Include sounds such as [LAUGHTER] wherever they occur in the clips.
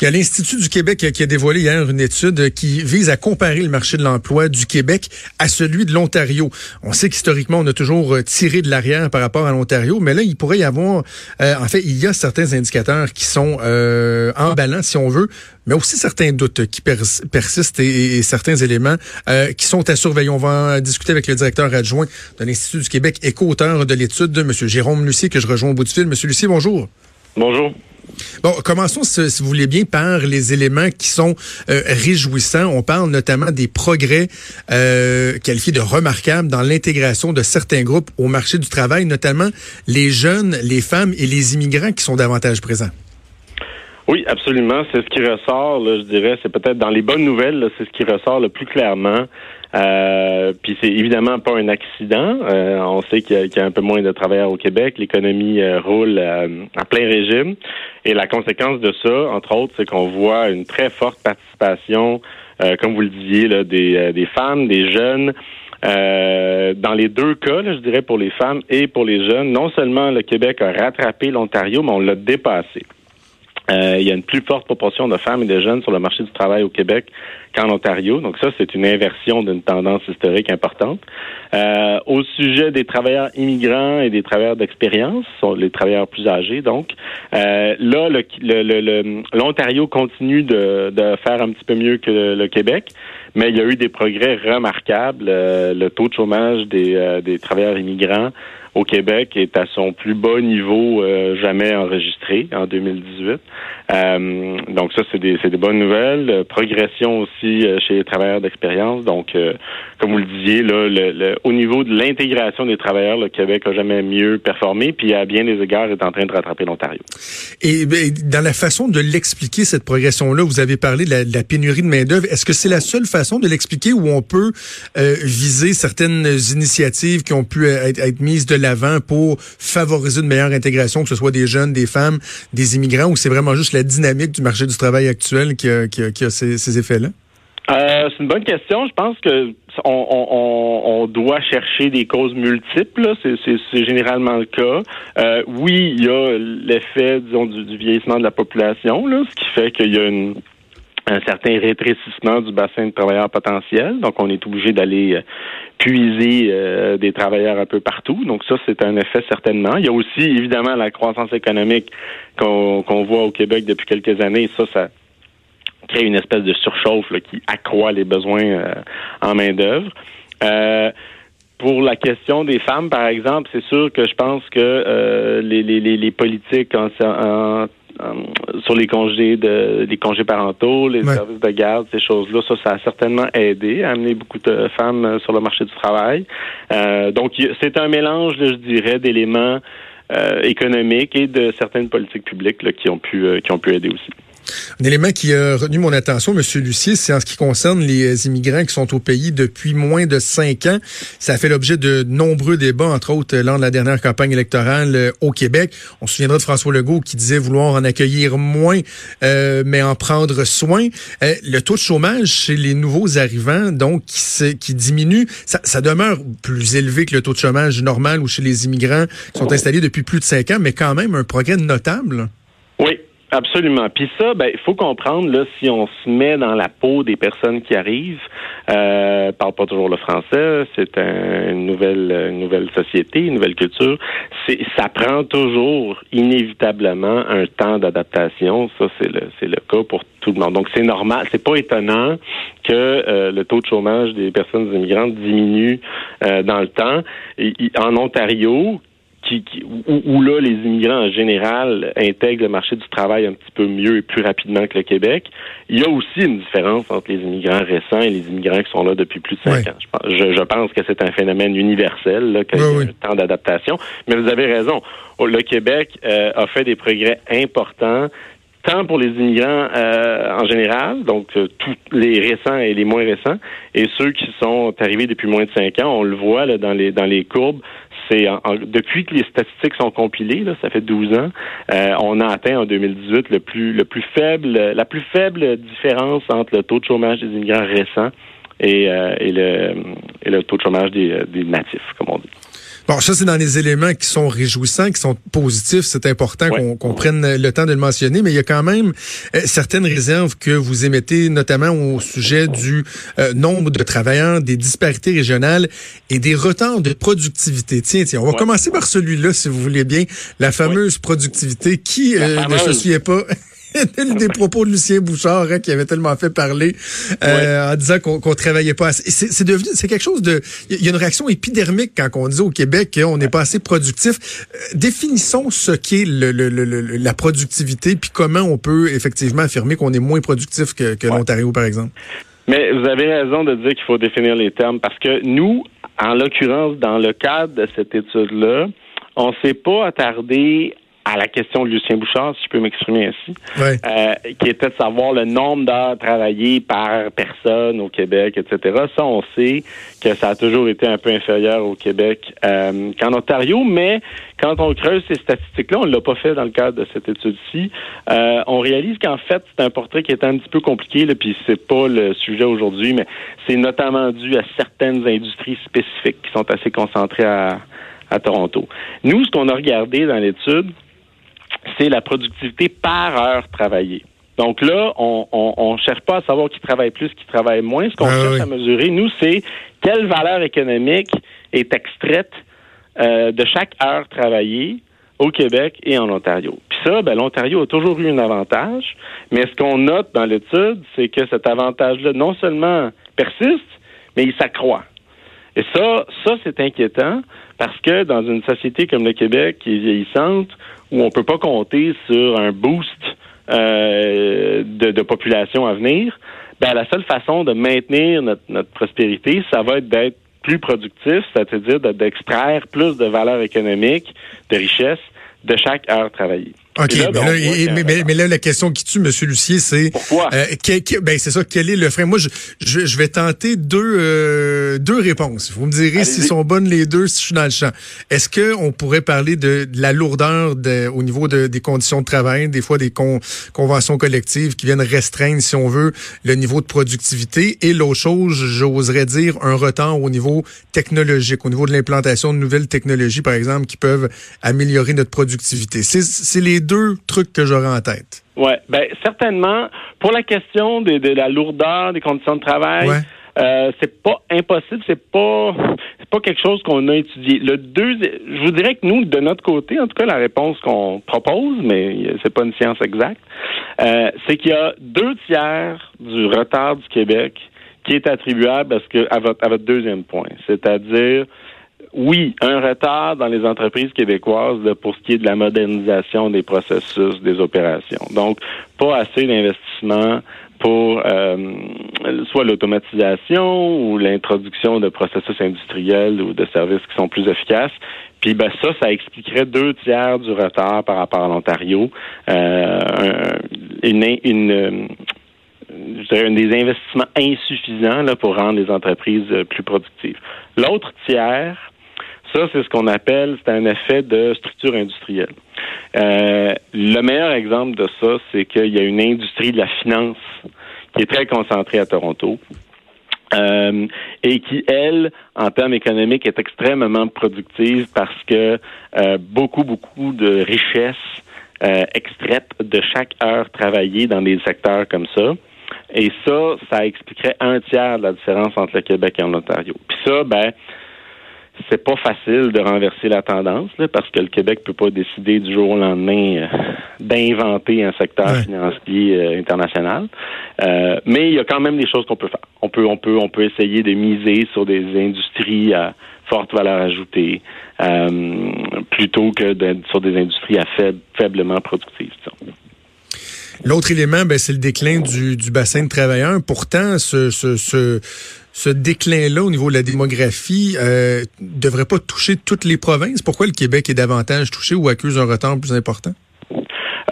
Il y a l'Institut du Québec qui a dévoilé hier une étude qui vise à comparer le marché de l'emploi du Québec à celui de l'Ontario. On sait qu'historiquement, on a toujours euh, tiré de l'arrière par rapport à l'Ontario, mais là, il pourrait y avoir, euh, en fait, il y a certains indicateurs qui sont euh, en balance, si on veut, mais aussi certains doutes qui persistent et, certains éléments qui sont à surveiller. On va discuter avec le directeur adjoint de l'Institut du Québec et co-auteur de l'étude, M. Jérôme Lucier, que je rejoins au bout du fil. M. Lucier, bonjour. Bonjour. Bon, commençons, si vous voulez bien, par les éléments qui sont euh, réjouissants. On parle notamment des progrès euh, qualifiés de remarquables dans l'intégration de certains groupes au marché du travail, notamment les jeunes, les femmes et les immigrants qui sont davantage présents. Oui, absolument. C'est ce qui ressort, je dirais, c'est peut-être dans les bonnes nouvelles, c'est ce qui ressort le plus clairement. Euh, puis c'est évidemment pas un accident. Euh, on sait qu'il y, a un peu moins de travailleurs au Québec. L'économie euh, roule à plein régime. Et la conséquence de ça, entre autres, c'est qu'on voit une très forte participation, comme vous le disiez, des femmes, des jeunes. dans les deux cas, je dirais pour les femmes et pour les jeunes, non seulement le Québec a rattrapé l'Ontario, mais on l'a dépassé. Euh, il y a une plus forte proportion de femmes et de jeunes sur le marché du travail au Québec qu'en Ontario. Donc ça, c'est une inversion d'une tendance historique importante. Euh, au sujet des travailleurs immigrants et des travailleurs d'expérience, les travailleurs plus âgés, donc euh, là, l'Ontario continue de, faire un petit peu mieux que le, Québec, mais il y a eu des progrès remarquables. le taux de chômage des, des travailleurs immigrants au Québec est à son plus bas niveau euh, jamais enregistré en 2018. Euh, donc ça, c'est des, des, bonnes nouvelles. progression aussi euh, chez les travailleurs d'expérience. Donc, comme vous le disiez, là, le, au niveau de l'intégration des travailleurs, le Québec a jamais mieux performé, puis à bien des égards est en train de rattraper l'Ontario. Et ben, dans la façon de l'expliquer, cette progression-là, vous avez parlé de la, pénurie de main-d'œuvre. Est-ce que c'est la seule façon de l'expliquer où on peut viser certaines initiatives qui ont pu être, être mises de l'avant pour favoriser une meilleure intégration, que ce soit des jeunes, des femmes, des immigrants, ou c'est vraiment juste la dynamique du marché du travail actuel qui a, ces, effets-là? Euh, c'est une bonne question. Je pense que on, doit chercher des causes multiples. C'est généralement le cas. Euh, oui, il y a l'effet, disons, du, vieillissement de la population, ce qui fait qu'il y a une, un certain rétrécissement du bassin de travailleurs potentiels. Donc, on est obligé d'aller euh, puiser euh, des travailleurs un peu partout. Donc, ça, c'est un effet certainement. Il y a aussi, évidemment, la croissance économique qu'on voit au Québec depuis quelques années. Ça, ça crée une espèce de surchauffe qui accroît les besoins euh, en main-d'œuvre. pour la question des femmes, par exemple, c'est sûr que je pense que les, les, les, politiques en, en euh, sur les congés de les congés parentaux, les services de garde, ces choses-là, ça, ça a certainement aidé à amener beaucoup de femmes euh, sur le marché du travail. Euh, donc, c'est un mélange, je dirais, d'éléments économiques et de certaines politiques publiques qui ont pu qui ont pu aider aussi. Un élément qui a retenu mon attention, Monsieur Lucier, c'est en ce qui concerne les immigrants qui sont au pays depuis moins de cinq ans. Ça a fait l'objet de nombreux débats, entre autres lors de la dernière campagne électorale euh, au Québec. On se souviendra de François Legault qui disait vouloir en accueillir moins, euh, mais en prendre soin. Euh, le taux de chômage chez les nouveaux arrivants, donc, qui, qui diminue, ça, ça, demeure plus élevé que le taux de chômage normal ou chez les immigrants qui sont installés depuis plus de cinq ans, mais quand même un progrès notable. Oui, Absolument. Puis ça, ben, il faut comprendre là, si on se met dans la peau des personnes qui arrivent, euh, parle pas toujours le français, c'est une nouvelle, une nouvelle société, une nouvelle culture. C'est, ça prend toujours inévitablement un temps d'adaptation. Ça, c'est le, c'est le cas pour tout le monde. Donc c'est normal, c'est pas étonnant que euh, le taux de chômage des personnes immigrantes diminue euh, dans le temps. en Ontario, où, là, les immigrants en général intègrent le marché du travail un petit peu mieux et plus rapidement que le Québec. Il y a aussi une différence entre les immigrants récents et les immigrants qui sont là depuis plus de cinq ans. Je, pense que c'est un phénomène universel, qu'il y a un temps d'adaptation. Mais vous avez raison. Le Québec euh, a fait des progrès importants tant pour les immigrants euh, en général, donc euh, tous les récents et les moins récents, et ceux qui sont arrivés depuis moins de cinq ans, on le voit là, dans les dans les courbes, c'est depuis que les statistiques sont compilées, ça fait 12 ans, euh, on a atteint en 2018 le plus le plus faible, la plus faible différence entre le taux de chômage des immigrants récents et, euh, et, le, et le taux de chômage des, des natifs, comme on dit. Bon, ça, c'est dans les éléments qui sont réjouissants, qui sont positifs. C'est important qu'on prenne le temps de le mentionner, mais il y a quand même euh, certaines réserves que vous émettez, notamment au sujet du euh, nombre de travailleurs, des disparités régionales et des retards de productivité. Tiens, tiens, on va commencer par celui-là, si vous voulez bien, la fameuse productivité. Qui euh, ne se souvient pas [LAUGHS] des propos de Lucien Bouchard hein, qui avait tellement fait parler euh, en disant qu'on qu travaillait pas assez. C'est devenu, c'est quelque chose de, il y a une réaction épidermique quand on dit au Québec qu'on n'est pas assez productif. Euh, définissons ce qu'est le, le, le, la productivité puis comment on peut effectivement affirmer qu'on est moins productif que, que l'Ontario par exemple. Mais vous avez raison de dire qu'il faut définir les termes parce que nous, en l'occurrence, dans le cadre de cette étude-là, on s'est pas attardé à la question de Lucien Bouchard, si je peux m'exprimer ainsi, euh, qui était de savoir le nombre d'heures travaillées par personne au Québec, etc. Ça, on sait que ça a toujours été un peu inférieur au Québec euh, qu'en Ontario, mais quand on creuse ces statistiques-là, on ne l'a pas fait dans le cadre de cette étude-ci, euh, on réalise qu'en fait, c'est un portrait qui est un petit peu compliqué, là, puis c'est pas le sujet aujourd'hui, mais c'est notamment dû à certaines industries spécifiques qui sont assez concentrées à, à Toronto. Nous, ce qu'on a regardé dans l'étude, c'est la productivité par heure travaillée. Donc là, on ne cherche pas à savoir qui travaille plus, qui travaille moins. Ce qu'on ah cherche à mesurer, nous, c'est quelle valeur économique est extraite euh, de chaque heure travaillée au Québec et en Ontario. Puis ça, ben, l'Ontario a toujours eu un avantage, mais ce qu'on note dans l'étude, c'est que cet avantage-là non seulement persiste, mais il s'accroît. Et ça, ça c'est inquiétant parce que dans une société comme le Québec qui est vieillissante, où on peut pas compter sur un boost euh, de, population à venir, ben la seule façon de maintenir notre, notre prospérité, ça va être d'être plus productif, c'est-à-dire d'extraire plus de valeur économique, de richesse de chaque heure travaillée. OK, mais, là, la question qui tue, M. Lucier, c'est... Pourquoi? Euh, ben, c'est ça, quel est le frein? Moi, je, je, vais tenter deux, euh, deux réponses. Vous me direz si sont bonnes les deux, si je suis dans le champ. Est-ce qu'on pourrait parler de, la lourdeur de, au niveau de, des conditions de travail, des fois des conventions collectives qui viennent restreindre, si on veut, le niveau de productivité? Et l'autre chose, j'oserais dire un retard au niveau technologique, au niveau de l'implantation de nouvelles technologies, par exemple, qui peuvent améliorer notre productivité. C'est les deux trucs que j'aurais en tête. Oui, ben certainement. Pour la question de, la lourdeur des conditions de travail, euh, c'est pas impossible, c'est pas pas quelque chose qu'on a étudié. Le deux, je vous dirais que nous, de notre côté, en tout cas, la réponse qu'on propose, mais c'est pas une science exacte, euh, c'est qu'il y a deux tiers du retard du Québec qui est attribuable à, que, à, votre, à votre deuxième point, c'est-à-dire oui, un retard dans les entreprises québécoises pour ce qui est de la modernisation des processus, des opérations. Donc, pas assez d'investissement pour euh, soit l'automatisation ou l'introduction de processus industriels ou de services qui sont plus efficaces. Puis ben ça, ça expliquerait deux tiers du retard par rapport à l'Ontario. Euh, une, une je dirais, des investissements insuffisants là, pour rendre les entreprises plus productives. L'autre tiers, ça, c'est ce qu'on appelle, c'est un effet de structure industrielle. Euh, le meilleur exemple de ça, c'est qu'il y a une industrie de la finance qui est très concentrée à Toronto. Euh, et qui, elle, en termes économiques, est extrêmement productive parce que euh, beaucoup, beaucoup de richesses euh, extraites de chaque heure travaillée dans des secteurs comme ça. Et ça, ça expliquerait un tiers de la différence entre le Québec et l'Ontario. Puis ça, ben, c'est pas facile de renverser la tendance parce que le Québec peut pas décider du jour au lendemain euh, d'inventer un secteur financier euh, international. Euh, mais il y a quand même des choses qu'on peut faire. On peut on peut on peut essayer de miser sur des industries à forte valeur ajoutée plutôt que sur des industries à faible, faiblement productives. L'autre élément, ben, c'est le déclin du, du bassin de travailleurs. Pourtant, ce, ce, ce ce déclin-là au niveau de la démographie euh, devrait pas toucher toutes les provinces? Pourquoi le Québec est davantage touché ou accuse un retard plus important?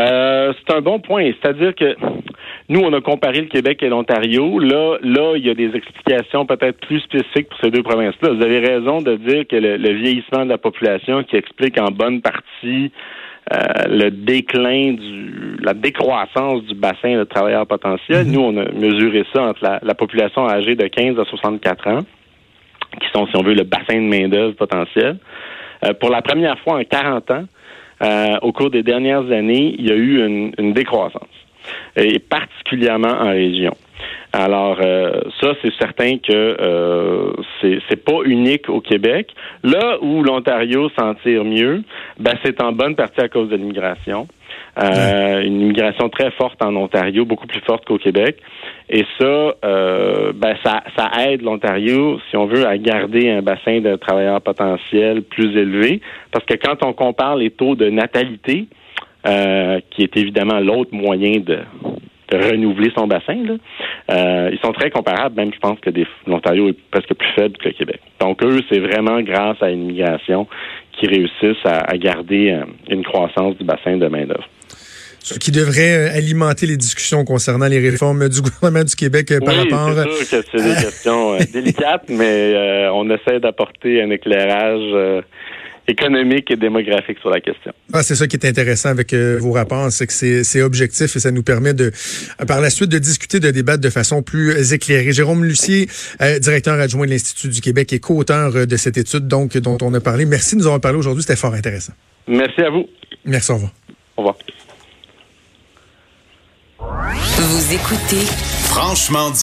Euh, c'est un bon point. C'est-à-dire que nous, on a comparé le Québec et l'Ontario. Là, là, il y a des explications peut-être plus spécifiques pour ces deux provinces-là. Vous avez raison de dire que le vieillissement de la population qui explique en bonne partie le déclin du la décroissance du bassin de travailleurs potentiels. Mhm. Nous, on a mesuré ça entre la, population âgée de 15 à 64 ans, qui sont, si on veut, le bassin de main-d'œuvre potentiel. pour la première fois en 40 ans, au cours des dernières années, il y a eu une, une décroissance, et particulièrement en région. Alors euh, ça, c'est certain que euh, c'est pas unique au Québec. Là où l'Ontario s'en tire mieux, ben c'est en bonne partie à cause de l'immigration. Euh, une immigration très forte en Ontario, beaucoup plus forte qu'au Québec. Et ça, euh, ben ça, ça aide l'Ontario, si on veut, à garder un bassin de travailleurs potentiels plus élevé. Parce que quand on compare les taux de natalité, euh, qui est évidemment l'autre moyen de, de renouveler son bassin. Là. Euh, ils sont très comparables, même je pense que l'Ontario est presque plus faible que le Québec. Donc eux, c'est vraiment grâce à l'immigration qu'ils réussissent à, garder euh, une croissance du bassin de main-d'œuvre. Ce qui devrait euh, alimenter les discussions concernant les réformes du [LAUGHS] gouvernement du Québec par rapport. C'est sûr que c'est des [LAUGHS] questions délicates, mais on essaie d'apporter un éclairage économique et démographique sur la question. Ah, c'est ça qui est intéressant avec euh, vos rapports, c'est que c'est objectif et ça nous permet de, par la suite, de discuter, de débattre de façon plus éclairée. Jérôme Lucier, euh, directeur adjoint de l'Institut du Québec et co-auteur euh, de cette étude donc dont on a parlé. Merci de nous avoir parlé aujourd'hui, c'était fort intéressant. Merci à vous. Merci, au revoir. Au revoir. Vous écoutez Franchement